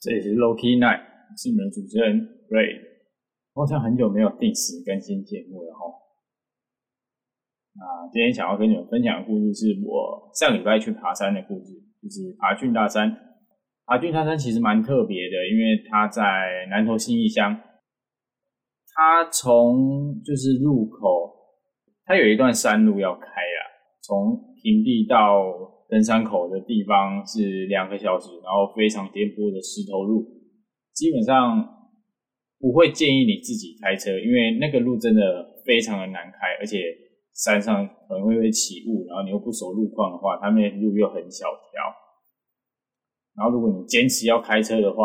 这里是 Loki Night，是你们的主持人 Ray。好像很久没有定时更新节目了哈。那今天想要跟你们分享的故事，是我上礼拜去爬山的故事，就是爬俊大山。爬俊大山其实蛮特别的，因为它在南投新义乡。它从就是入口，它有一段山路要开啊，从平地到。登山口的地方是两个小时，然后非常颠簸的石头路，基本上不会建议你自己开车，因为那个路真的非常的难开，而且山上可能会会起雾，然后你又不熟路况的话，它那路又很小条。然后如果你坚持要开车的话，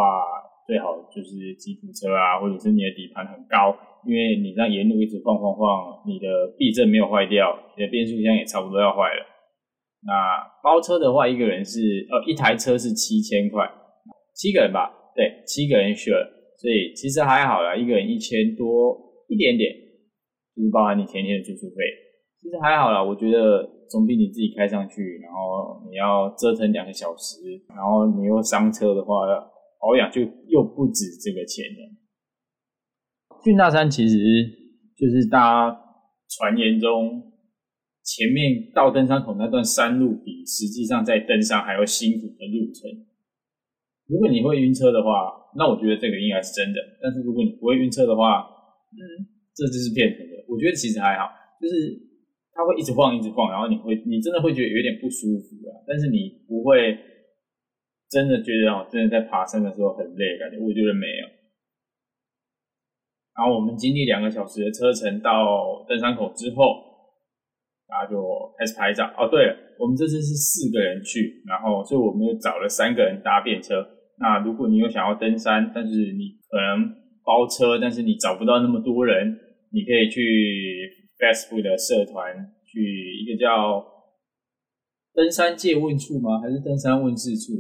最好就是吉普车啊，或者是你的底盘很高，因为你让沿路一直晃晃晃，你的避震没有坏掉，你的变速箱也差不多要坏了。那包车的话，一个人是呃一台车是七千块，七个人吧，对，七个人 share，所以其实还好啦，一个人一千多一点点，就是包含你前天的住宿费，其实还好啦，我觉得总比你自己开上去，然后你要折腾两个小时，然后你又伤车的话，保养就又不止这个钱了。俊大山其实就是大家传言中。前面到登山口那段山路比实际上在登山还要辛苦的路程。如果你会晕车的话，那我觉得这个应该是真的。但是如果你不会晕车的话，嗯，这就是骗人的。我觉得其实还好，就是它会一直晃，一直晃，然后你会，你真的会觉得有点不舒服啊。但是你不会真的觉得哦，真的在爬山的时候很累感觉。我觉得没有。然后我们经历两个小时的车程到登山口之后。大家就开始拍照哦。对了，我们这次是四个人去，然后所以我们又找了三个人搭便车。那如果你有想要登山，但是你可能包车，但是你找不到那么多人，你可以去 Facebook 的社团，去一个叫登山借问处吗？还是登山问事处？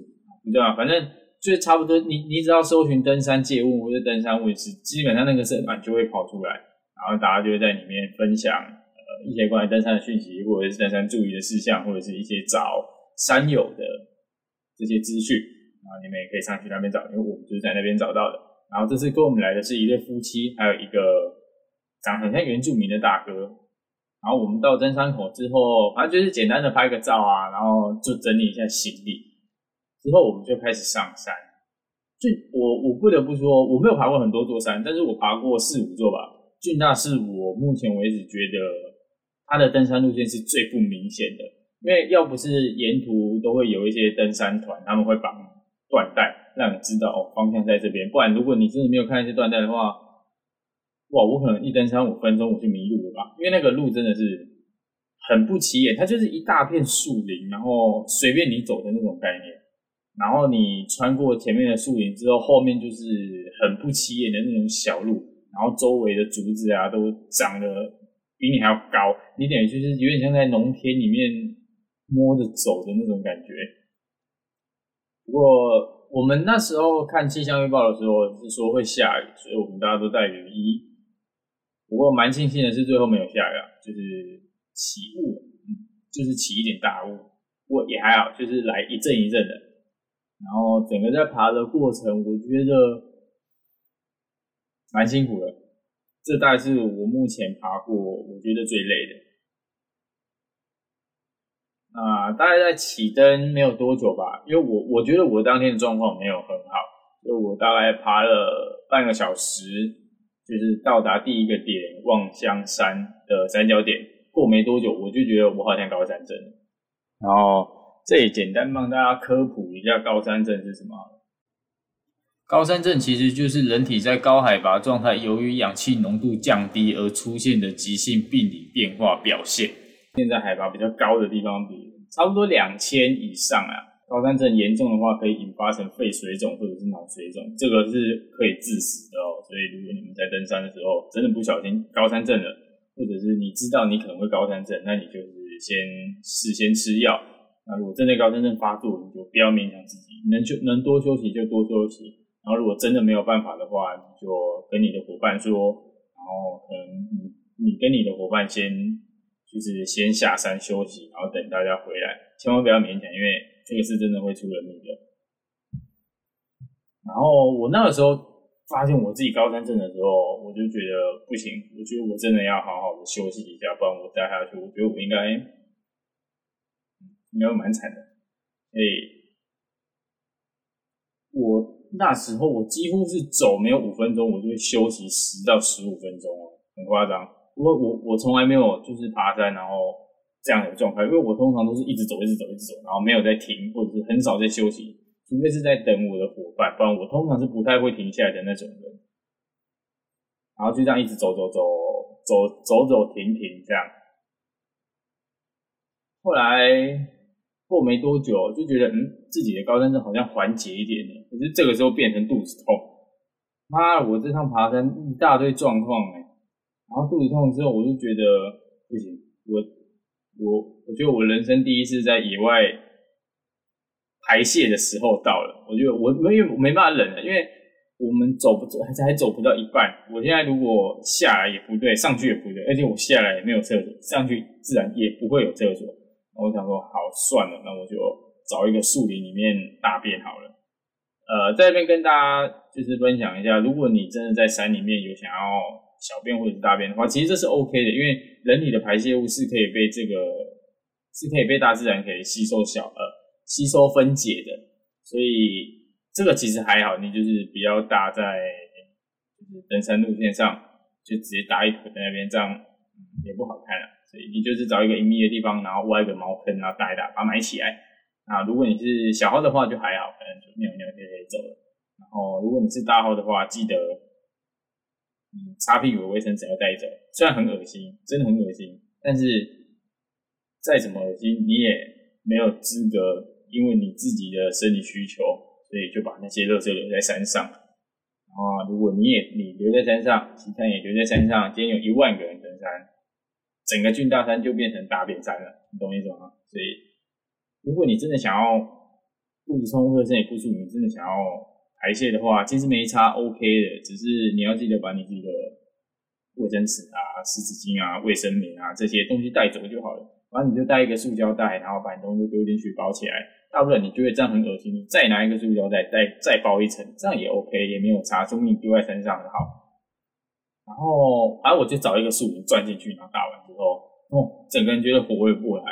不知道，反正就差不多。你你只要搜寻登山借问或者登山问事，基本上那个社团就会跑出来，然后大家就会在里面分享。一些关于登山的讯息，或者是登山注意的事项，或者是一些找山友的这些资讯，然后你们也可以上去那边找，因为我们就是在那边找到的。然后这次跟我们来的是一对夫妻，还有一个长很像原住民的大哥。然后我们到登山口之后，反正就是简单的拍个照啊，然后就整理一下行李。之后我们就开始上山。就我我不得不说，我没有爬过很多座山，但是我爬过四五座吧。俊大是我目前为止觉得。它的登山路线是最不明显的，因为要不是沿途都会有一些登山团，他们会绑缎带，让你知道哦方向在这边。不然如果你真的没有看一些缎带的话，哇，我可能一登山五分钟我就迷路了吧？因为那个路真的是很不起眼，它就是一大片树林，然后随便你走的那种概念。然后你穿过前面的树林之后，后面就是很不起眼的那种小路，然后周围的竹子啊都长得。比你还要高，你等于就是有点像在农田里面摸着走的那种感觉。不过我们那时候看气象预报的时候是说会下雨，所以我们大家都带雨衣。不过蛮庆幸的是最后没有下雨啊，就是起雾，嗯，就是起一点大雾。不过也还好，就是来一阵一阵的。然后整个在爬的过程，我觉得蛮辛苦的。这大概是我目前爬过我觉得最累的。啊大概在起登没有多久吧，因为我我觉得我当天的状况没有很好，就我大概爬了半个小时，就是到达第一个点望乡山的三角点，过没多久我就觉得我好像高山症。然后这里简单帮大家科普一下高山症是什么。高山症其实就是人体在高海拔状态，由于氧气浓度降低而出现的急性病理变化表现。现在海拔比较高的地方，比差不多两千以上啊，高山症严重的话，可以引发成肺水肿或者是脑水肿，这个是可以致死的哦。所以如果你们在登山的时候真的不小心高山症了，或者是你知道你可能会高山症，那你就是先事先吃药。那如果真的高山症发作，你就不要勉强自己，能就能多休息就多休息。然后，如果真的没有办法的话，你就跟你的伙伴说，然后可能你你跟你的伙伴先就是先下山休息，然后等大家回来，千万不要勉强，因为这个是真的会出人命的。然后我那个时候发现我自己高山症的时候，我就觉得不行，我觉得我真的要好好的休息一下，不然我待下去，我觉得我应该应该蛮惨的。哎，我那时候我几乎是走没有五分钟，我就会休息十到十五分钟哦，很夸张。我我我从来没有就是爬山然后这样的状态，因为我通常都是一直走一直走一直走，然后没有在停，或者是很少在休息。除非是在等我的伙伴，不然我通常是不太会停下来的那种人。然后就这样一直走走走走走走停停这样。后来过没多久，就觉得嗯，自己的高山症好像缓解一点了。可是这个时候变成肚子痛，妈，我这趟爬山一大堆状况哎。然后肚子痛之后，我就觉得不行，我我我觉得我人生第一次在野外。排泄的时候到了，我觉得我没有没办法忍了，因为我们走不走还还走不到一半。我现在如果下来也不对，上去也不对，而且我下来也没有厕所，上去自然也不会有厕所。我想说，好算了，那我就找一个树林里面大便好了。呃，在这边跟大家就是分享一下，如果你真的在山里面有想要小便或者是大便的话，其实这是 OK 的，因为人体的排泄物是可以被这个是可以被大自然可以吸收小呃。吸收分解的，所以这个其实还好，你就是比较搭在就是登山路线上，就直接搭一坨在那边，这样也不好看了。你就是找一个隐秘的地方，然后挖一个茅坑，然后搭一搭，把它埋起来。那如果你是小号的话，就还好，可能就尿尿就可以走了。然后如果你是大号的话，记得嗯擦屁股的卫生纸要带走，虽然很恶心，真的很恶心，但是再怎么恶心，你也没有资格。因为你自己的生理需求，所以就把那些垃圾留在山上。啊，如果你也你留在山上，其他也留在山上，今天有一万个人登山，整个军大山就变成大便山了，你懂我意思吗？所以，如果你真的想要肚子痛或者身体不舒服，你真的想要排泄的话，其实没差，OK 的。只是你要记得把你自己的卫生纸啊、湿纸巾啊、卫生棉啊这些东西带走就好了。然后你就带一个塑胶袋，然后把你东西丢进去包起来。大不了你觉得这样很恶心，你再拿一个塑胶袋，再再包一层，这样也 OK，也没有差，说明你丢在身上很好。然后，然后我就找一个树林钻进去，然后打完之后，哦，整个人觉得活跃过来，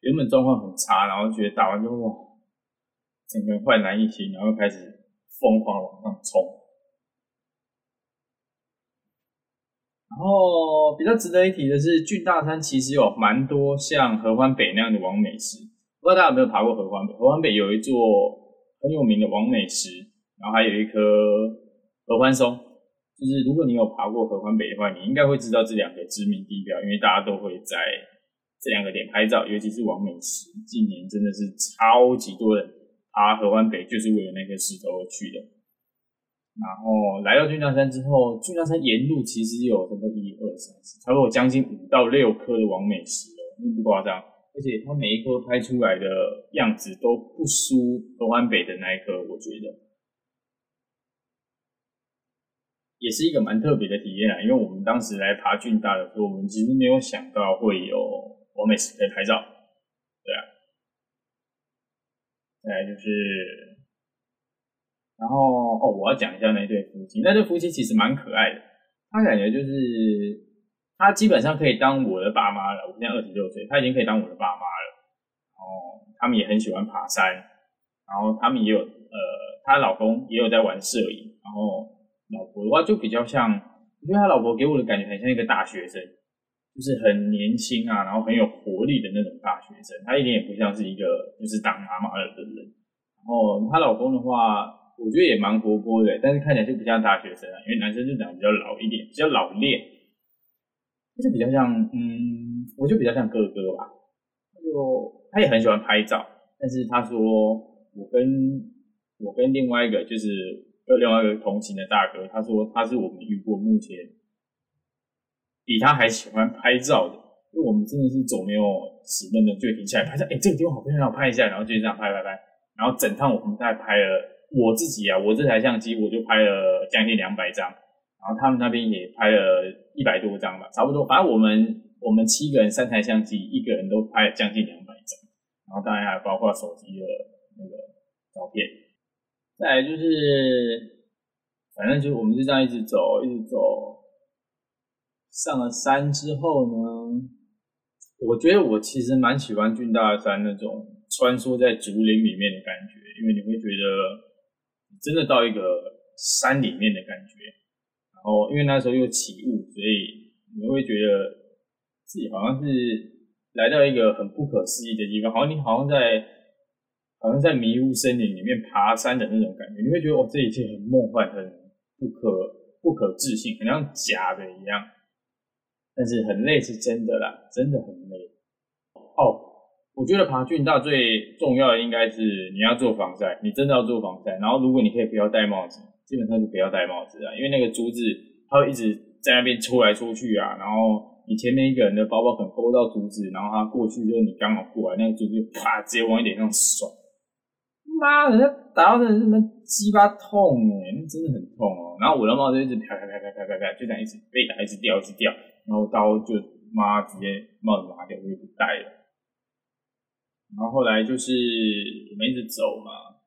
原本状况很差，然后觉得打完之后，整个人焕然一新，然后开始疯狂往上冲。然后比较值得一提的是，俊大山其实有蛮多像合欢北那样的王美石。不知道大家有没有爬过合欢北？合欢北有一座很有名的王美石，然后还有一棵合欢松。就是如果你有爬过合欢北的话，你应该会知道这两个知名地标，因为大家都会在这两个点拍照，尤其是王美石。近年真的是超级多人爬合欢北，就是为了那个石头而去的。然后来到俊大山之后，俊大山沿路其实有什么一二三四，差不多将近五到六颗的王美石哦，不夸张。而且它每一颗拍出来的样子都不输合欢北的那一颗，我觉得也是一个蛮特别的体验啊。因为我们当时来爬俊大的时候，我们其实没有想到会有完美石可以拍照，对啊。再来就是，然后哦，我要讲一下那对夫妻，那对夫妻其实蛮可爱的，他感觉就是。他基本上可以当我的爸妈了。我现在二十六岁，他已经可以当我的爸妈了。哦，他们也很喜欢爬山，然后他们也有呃，她老公也有在玩摄影。然后老婆的话就比较像，我觉得他老婆给我的感觉很像一个大学生，就是很年轻啊，然后很有活力的那种大学生。他一点也不像是一个就是当妈妈的人。然后她老公的话，我觉得也蛮活泼的，但是看起来就不像大学生啊，因为男生就长得比较老一点，比较老练。就比较像，嗯，我就比较像哥哥吧。就他也很喜欢拍照，但是他说我跟我跟另外一个就是有另外一个同行的大哥，他说他是我们遇过目前比他还喜欢拍照的。因为我们真的是走没有十分钟就停下来拍照，哎，这个地方好漂亮，拍一下，然后就这样拍拍拍，然后整趟我们大概拍了我自己啊，我这台相机我就拍了将近两百张。然后他们那边也拍了一百多张吧，差不多。反正我们我们七个人三台相机，一个人都拍了将近两百张。然后当然还包括手机的那个照片。再就是，反正就是我们就这样一直走，一直走。上了山之后呢，我觉得我其实蛮喜欢俊大山那种穿梭在竹林里面的感觉，因为你会觉得真的到一个山里面的感觉。然后因为那时候又起雾，所以你会觉得自己好像是来到一个很不可思议的地方，好像你好像在。好像在迷雾森林里面爬山的那种感觉，你会觉得哦，这一切很梦幻，很不可不可置信，很像假的一样。但是很累是真的啦，真的很累。哦，我觉得爬峻大最重要的应该是你要做防晒，你真的要做防晒。然后如果你可以不要戴帽子，基本上就不要戴帽子啊，因为那个竹子它会一直在那边出来出去啊。然后你前面一个人的包包可能勾到竹子，然后他过去之后你刚好过来，那个竹子啪直接往你脸上甩。妈，人家打到真的是么鸡巴痛哎，那真的很痛哦。然后我的帽子一直啪啪啪啪啪啪啪，就这样一直被打，一直掉，一直掉。然后刀就妈直接帽子拿掉，我就不戴了。然后后来就是我们一直走嘛，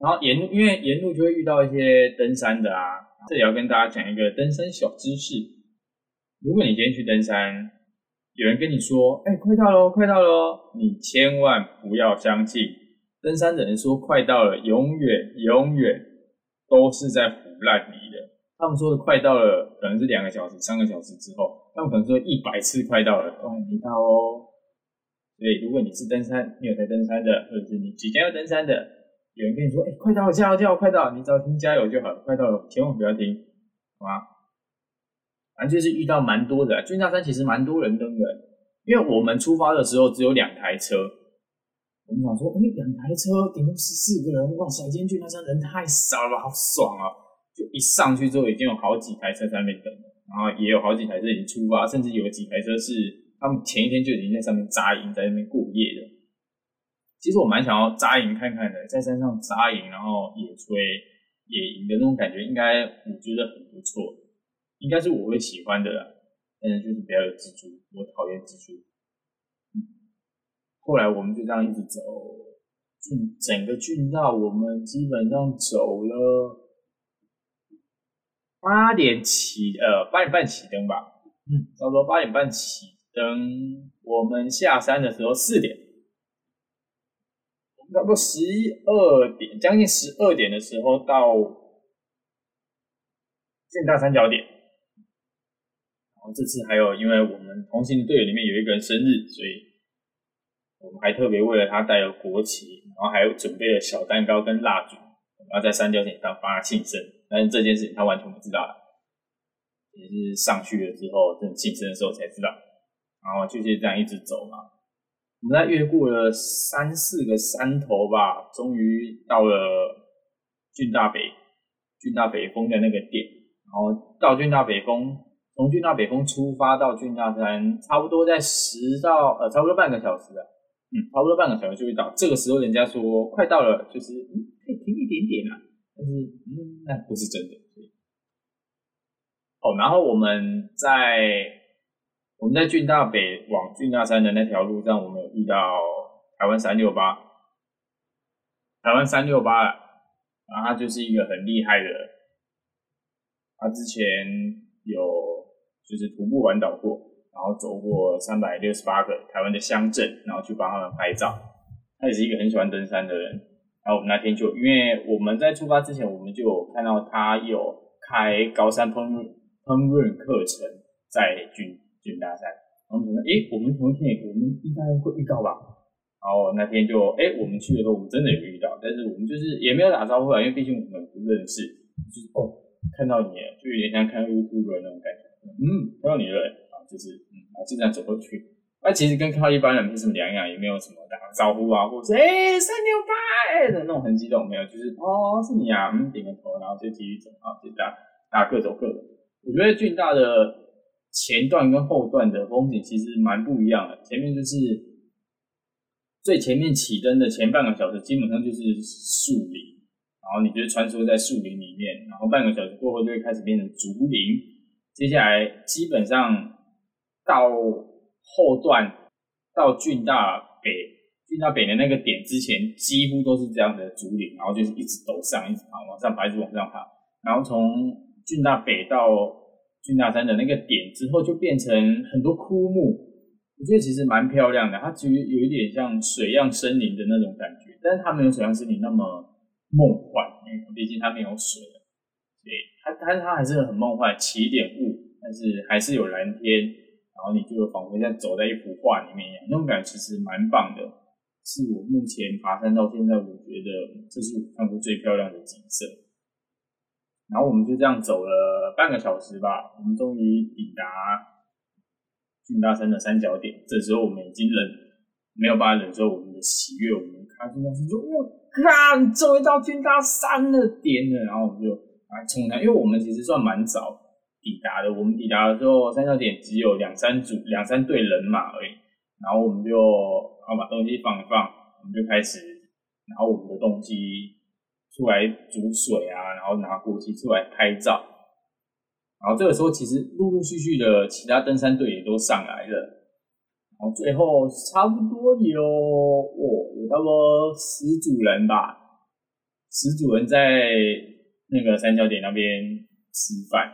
然后沿路因为沿路就会遇到一些登山的啊，这里要跟大家讲一个登山小知识。如果你今天去登山，有人跟你说，哎，快到喽，快到喽，你千万不要相信。登山的人说快到了，永远永远都是在胡乱你的。他们说的快到了，可能是两个小时、三个小时之后，他们可能说一百次快到了都还没到哦。所以，如果你是登山，你有在登山的，或者是你即将要登山的，有人跟你说：“哎，快到了，加油，加油，快到！”你只要听加油就好了。快到了，千万不要听，好吗？反正就是遇到蛮多的，军大山其实蛮多人登的，因为我们出发的时候只有两台车。我们想说，哎，两台车顶多十四个人，哇塞！今天去那山人太少了，好爽啊！就一上去之后，已经有好几台车在那边等，然后也有好几台车已经出发，甚至有几台车是他们前一天就已经在上面扎营，在那边过夜的。其实我蛮想要扎营看看的，在山上扎营，然后野炊、野营的那种感觉，应该我觉得很不错，应该是我会喜欢的。但是就是不要有蜘蛛，我讨厌蜘蛛。后来我们就这样一直走，郡整个郡道我们基本上走了八点起，呃八点半起灯吧，嗯，差不多八点半起灯。我们下山的时候四点，差不多十一二点，将近十二点的时候到郡大三角点。然后这次还有，因为我们同行的队友里面有一个人生日，所以。我们还特别为了他带了国旗，然后还准备了小蛋糕跟蜡烛，然后在三角点上帮他庆生。但是这件事情他完全不知道，也是上去了之后，等庆生的时候才知道。然后就是这样一直走嘛，我们在越过了三四个山头吧，终于到了俊大北俊大北峰的那个点。然后到俊大北峰，从俊大北峰出发到俊大山，差不多在十到呃，差不多半个小时啊。嗯，差不多半个小时就会到。这个时候人家说快到了，就是嗯可以停一点点啦，但是嗯那不是真的。哦，然后我们在我们在郡大北往郡大山的那条路上，我们有遇到台湾三六八，台湾三六八，然后他就是一个很厉害的，他之前有就是徒步环岛过。然后走过三百六十八个台湾的乡镇，然后去帮他们拍照。他也是一个很喜欢登山的人。然后我们那天就，因为我们在出发之前，我们就看到他有开高山烹饪烹饪课程在军军大山。然后我们说，哎，我们同一天，我们应该会遇到吧？然后那天就，哎，我们去的时候，我们真的有遇到，但是我们就是也没有打招呼啊，因为毕竟我们不认识。就是哦，看到你，就有点像看 YouTube 那种感觉。嗯，看到你了。就是嗯，啊，就这样走过去。那其实跟看到一般人没什么两样，也没有什么打招呼啊，或者哎三六八的那种很激动，没有，就是哦是你啊，嗯点个头，然后就继续走啊，就这样，大家各走各的。我觉得俊大的前段跟后段的风景其实蛮不一样的。前面就是最前面起灯的前半个小时，基本上就是树林，然后你就穿梭在树林里面，然后半个小时过后就会开始变成竹林，接下来基本上。到后段到郡大北俊大北的那个点之前几乎都是这样的竹林，然后就是一直陡上，一直爬，往上爬，一直往上爬。然后从俊大北到俊大山的那个点之后，就变成很多枯木。我觉得其实蛮漂亮的，它其实有一点像水漾森林的那种感觉，但是它没有水漾森林那么梦幻，因为毕竟它没有水。对，它它它还是很梦幻，起点雾，但是还是有蓝天，然后你就仿佛像走在一幅画里面一样，那种感觉其实蛮棒的，是我目前爬山到现在，我觉得这是我看过最漂亮的景色。然后我们就这样走了半个小时吧，我们终于抵达。俊大山的三角点，这时候我们已经忍没有办法忍受我们的喜悦，我们开心大山说：“我靠，终于到俊大山的点了。”然后我们就来冲上，因为我们其实算蛮早抵达的。我们抵达的时候，三角点只有两三组、两三队人马而已。然后我们就然后把东西放一放，我们就开始拿我们的东西出来煮水啊，然后拿国旗出来拍照。然后这个时候，其实陆陆续续的其他登山队也都上来了。然后最后差不多有哦，有差不多十组人吧，十组人在那个三角点那边吃饭。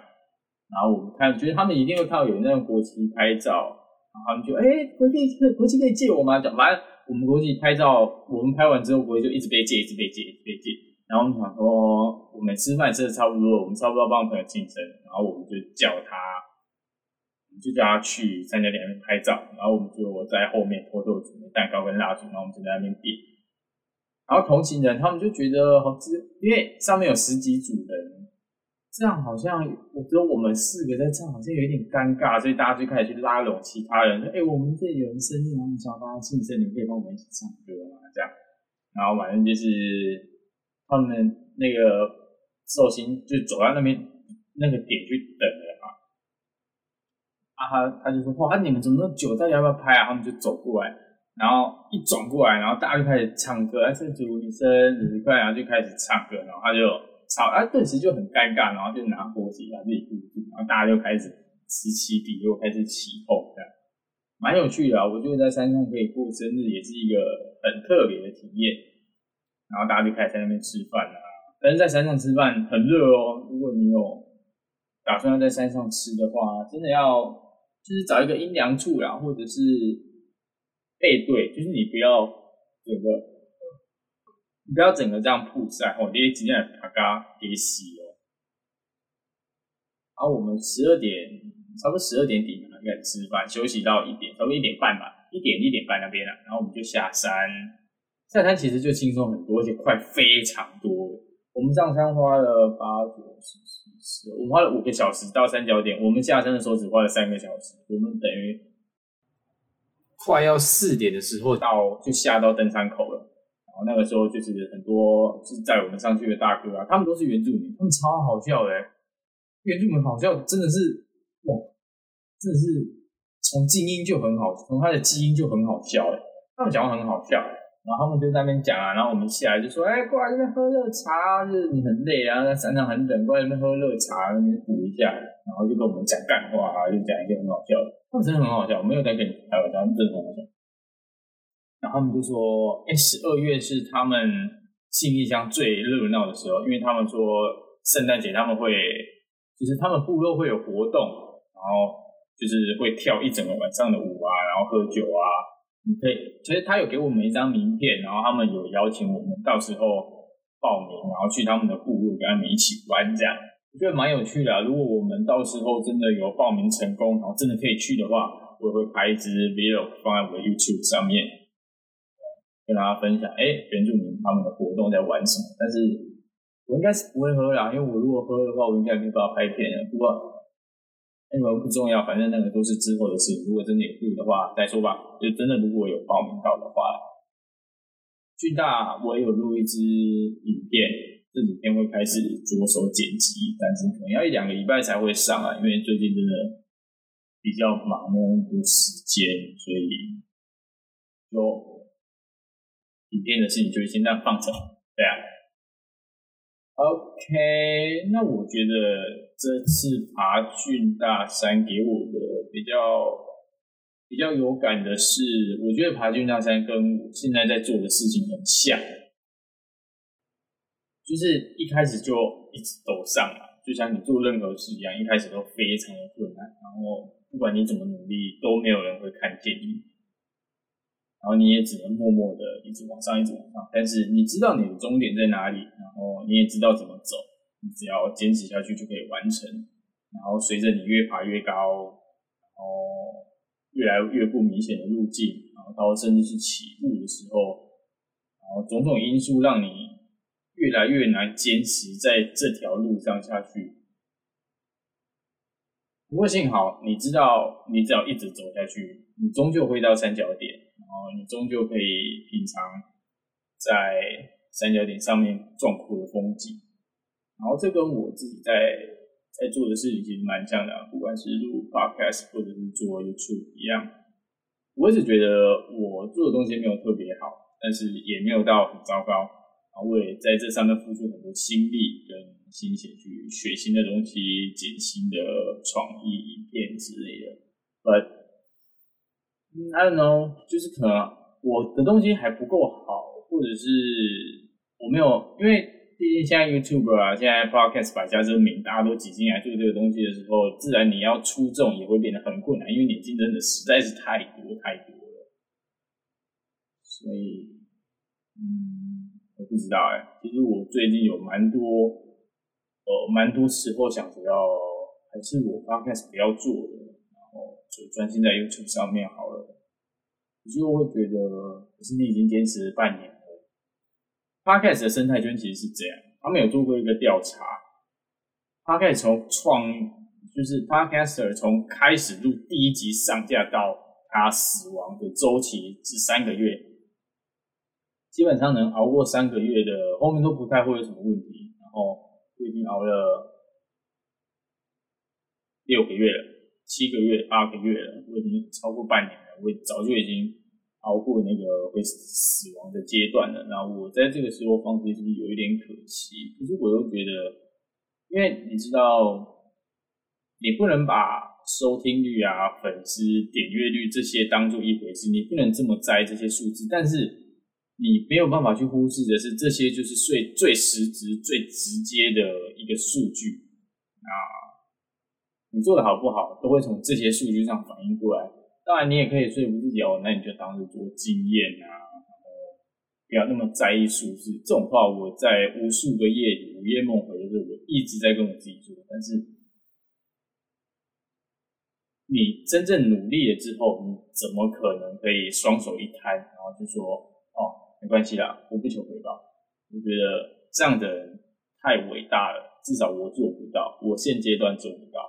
然后我们看，觉得他们一定会看到有那种国旗拍照，然后他们就哎，国旗国旗可以借我吗？讲反正我们国旗拍照，我们拍完之后国旗就一直被借，一直被借，一直被借。然后我们想说，我们吃饭吃的差不多，我们差不多帮朋友庆生，然后我们就叫他，我们就叫他去三角点那边拍照，然后我们就在后面偷偷准备蛋糕跟蜡烛，然后我们就在那边点。然后同行人他们就觉得好吃，因为上面有十几组人，这样好像我只有我们四个在唱，好像有点尴尬，所以大家就开始去拉拢其他人，说：“哎，我们这里有人生日，然后想帮他庆生，你可以帮我们一起唱歌吗？”这样，然后反正就是。他们那个寿星就走到那边那个点去等了嘛，啊他他就说哇你们怎么那么久，大家要不要拍啊？他们就走过来，然后一转过来，然后大家就开始唱歌，哎，祝你生日快，然后就开始唱歌，然后他就吵，啊，顿时就很尴尬，然后就拿国旗把自己固住，然后大家就开始此起彼落，开始起哄，这样蛮有趣的啊。我觉得在山上可以过生日也是一个很特别的体验。然后大家就开始在那边吃饭啊，但是在山上吃饭很热哦。如果你有打算要在山上吃的话，真的要就是找一个阴凉处啦，或者是背对，就是你不要整个，不要整个这样曝晒哦，你今天把它给洗哦。然后我们十二点，差不多十二点底嘛，开始吃饭，休息到一点，差不多一点半吧，一点一点半那边了，然后我们就下山。下山其实就轻松很多，而且快非常多。我们上山花了八九十十十，我们花了五个小时到三角点。我们下山的时候只花了三个小时，我们等于快要四点的时候到，就下到登山口了。然后那个时候就是很多是载我们上去的大哥啊，他们都是原住民，他们超好笑的。原住民好笑真的是哇，真的是从静音就很好，从他的基因就很好笑哎，他们讲话很好笑。然后他们就在那边讲啊，然后我们下来就说：“哎，过来这边喝热茶，就是你很累啊，在山上很冷，过来这边喝热茶，那边补一下。”然后就跟我们讲干话啊，就讲一些很好笑的，他们真的很好笑，我没有在跟你开玩笑，真的很好笑。然后他们就说：“哎，十二月是他们信义乡最热闹的时候，因为他们说圣诞节他们会，就是他们部落会有活动，然后就是会跳一整个晚上的舞啊，然后喝酒啊。”你可以，其实他有给我们一张名片，然后他们有邀请我们到时候报名，然后去他们的部落跟他们一起玩，这样我觉得蛮有趣的。如果我们到时候真的有报名成功，然后真的可以去的话，我也会拍一支 vlog 放在我的 YouTube 上面，跟大家分享。哎，原住民他们的活动在玩什么？但是我应该是不会喝啦，因为我如果喝的话，我应该没办法拍片。不过。那个不重要，反正那个都是之后的事情。如果真的有录的话，再说吧。就真的如果有报名到的话，巨大我也有录一支影片，这几天会开始着手剪辑，但是可能要一两个礼拜才会上啊，因为最近真的比较忙，没有那么多时间，所以就影片的事情就先这样放着。对啊。OK，那我觉得这次爬峻大山给我的比较比较有感的是，我觉得爬军大山跟我现在在做的事情很像，就是一开始就一直都上来，就像你做任何事一样，一开始都非常的困难，然后不管你怎么努力，都没有人会看见你，然后你也只能默默的一直往上，一直往上。但是你知道你的终点在哪里，然后你也知道怎么走，你只要坚持下去就可以完成。然后随着你越爬越高，然后。越来越不明显的路径，然后到甚至是起步的时候，然后种种因素让你越来越难坚持在这条路上下去。不过幸好你知道，你只要一直走下去，你终究会到三角点，哦你终究可以品尝在三角点上面壮阔的风景。然后这跟我自己在。在做的事情其实蛮像的，不管是录 podcast 或者是做 YouTube 一样。我一直觉得我做的东西没有特别好，但是也没有到很糟糕。啊，我也在这上面付出很多心力跟心血去学新的东西、剪新的创意影片之类的。But I don't know，就是可能我的东西还不够好，或者是我没有因为。毕竟现在 YouTube 啊，现在 Podcast 百家争鸣，大家都挤进来做这个东西的时候，自然你要出众也会变得很困难，因为你竞争的实在是太多太多了。所以，嗯，我不知道哎。其实我最近有蛮多，呃，蛮多时候想着要，还是我 Podcast 不要做的，就专心在 YouTube 上面好了。可是我会觉得，可是你已经坚持半年了。Podcast 的生态圈其实是这样，他们有做过一个调查，Podcast 从创就是 Podcaster 从开始录第一集上架到他死亡的周期是三个月，基本上能熬过三个月的，后面都不太会有什么问题。然后我已经熬了六个月了，七个月、八个月了，我已经超过半年了，我早就已经。熬过那个会死亡的阶段了，那我在这个时候放弃是不是有一点可惜？可是我又觉得，因为你知道，你不能把收听率啊、粉丝点阅率这些当做一回事，你不能这么摘这些数字。但是你没有办法去忽视的是，这些就是最最实质、最直接的一个数据啊。你做的好不好，都会从这些数据上反映过来。当然，你也可以说服自己哦，那你就当是做经验啊，然后不要那么在意数字。这种话我在无数个夜里午夜梦回的时候，我一直在跟我自己说。但是你真正努力了之后，你怎么可能可以双手一摊，然后就说哦，没关系啦，我不求回报。我觉得这样的人太伟大了，至少我做不到，我现阶段做不到。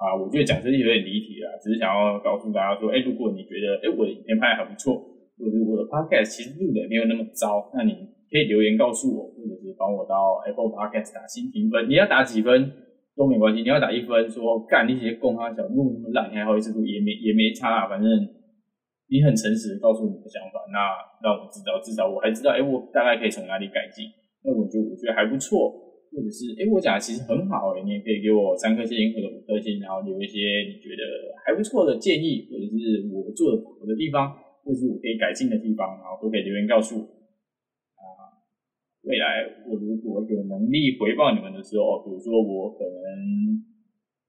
啊，我觉得讲这些有点离题了，只是想要告诉大家说，哎，如果你觉得，哎，我的影片拍的还不错，或者我的 podcast 其实录的没有那么糟，那你可以留言告诉我，或者是帮我到 Apple Podcast 打新评分。你要打几分都没关系，你要打一分，说干那些公他小录那么烂，你还好意思录，也没也没差，反正你很诚实告诉你的想法，那让我知道，至少我还知道，哎，我大概可以从哪里改进，那我就我觉得还不错。或者是，哎，我讲的其实很好，哎，你也可以给我三颗星或者五颗星，然后留一些你觉得还不错的建议，或者是我做的好的地方，或者是我可以改进的地方，然后都可以留言告诉我。啊，未来我如果有能力回报你们的时候，比如说我可能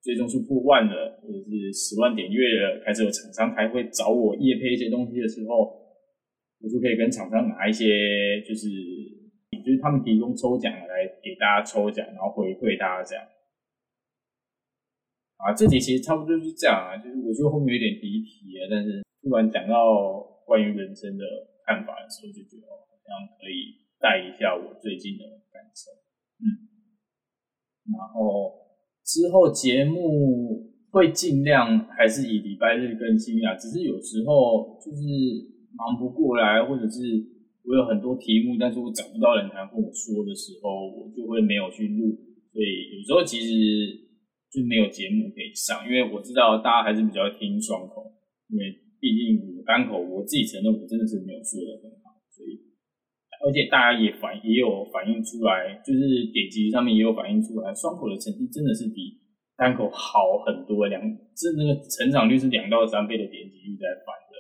最终是破万了，或者是十万点阅了，开始有厂商还会找我叶配一些东西的时候，我就可以跟厂商拿一些，就是。就是他们提供抽奖来给大家抽奖，然后回馈大家这样。啊，这题其实差不多就是这样啊，就是我觉得后面有点离题啊，但是突然讲到关于人生的看法的时候，就觉得好像可以带一下我最近的感受。嗯，然后之后节目会尽量还是以礼拜日更新啊，只是有时候就是忙不过来，或者是。我有很多题目，但是我找不到人来跟我说的时候，我就会没有去录。所以有时候其实就没有节目可以上，因为我知道大家还是比较听双口，因为毕竟我单口，我自己承认我真的是没有说的很好。所以，而且大家也反也有反映出来，就是点击上面也有反映出来，双口的成绩真的是比单口好很多，两这那个成长率是两到三倍的点击率在反的，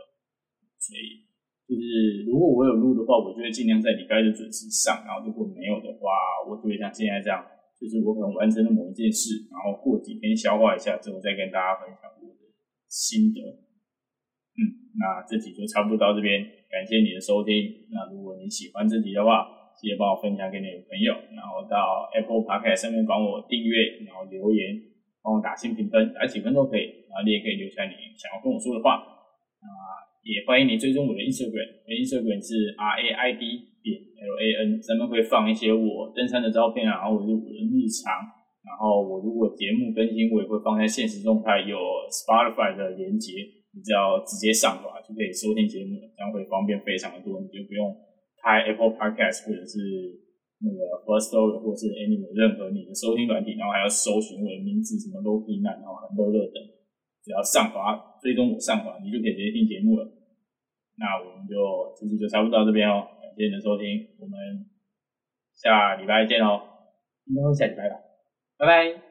所以就是如果我有录的话，我就会尽量在礼拜日准时上，然后如果没有的话，我就会像现在这样，就是我可能完成了某一件事，然后过几天消化一下之后，再跟大家分享我的心得。嗯，那这集就差不多到这边，感谢你的收听。那如果你喜欢这集的话，记得帮我分享给你的朋友，然后到 Apple Podcast 上面帮我订阅，然后留言，帮我打新评分，打几分都可以。然后你也可以留下你想要跟我说的话。啊，也欢迎你追踪我的 Instagram，我的 Instagram 是 R A I D 点 L A N，上面会放一些我登山的照片啊，然后我的日常。然后我如果节目更新，我也会放在现实动态，有 Spotify 的连接，你只要直接上滑就可以收听节目了，这样会方便非常的多，你就不用。开 Apple Podcast 或者是那个 First Story 或者是 Any 任何你的收听软体，然后还要搜寻我的名字，什么 Loki 然后很多乐等，只要上滑追踪我上滑，你就可以直接听节目了。那我们就这期就差不多到这边哦，感谢你的收听，我们下礼拜见哦，应该会下礼拜吧，拜拜。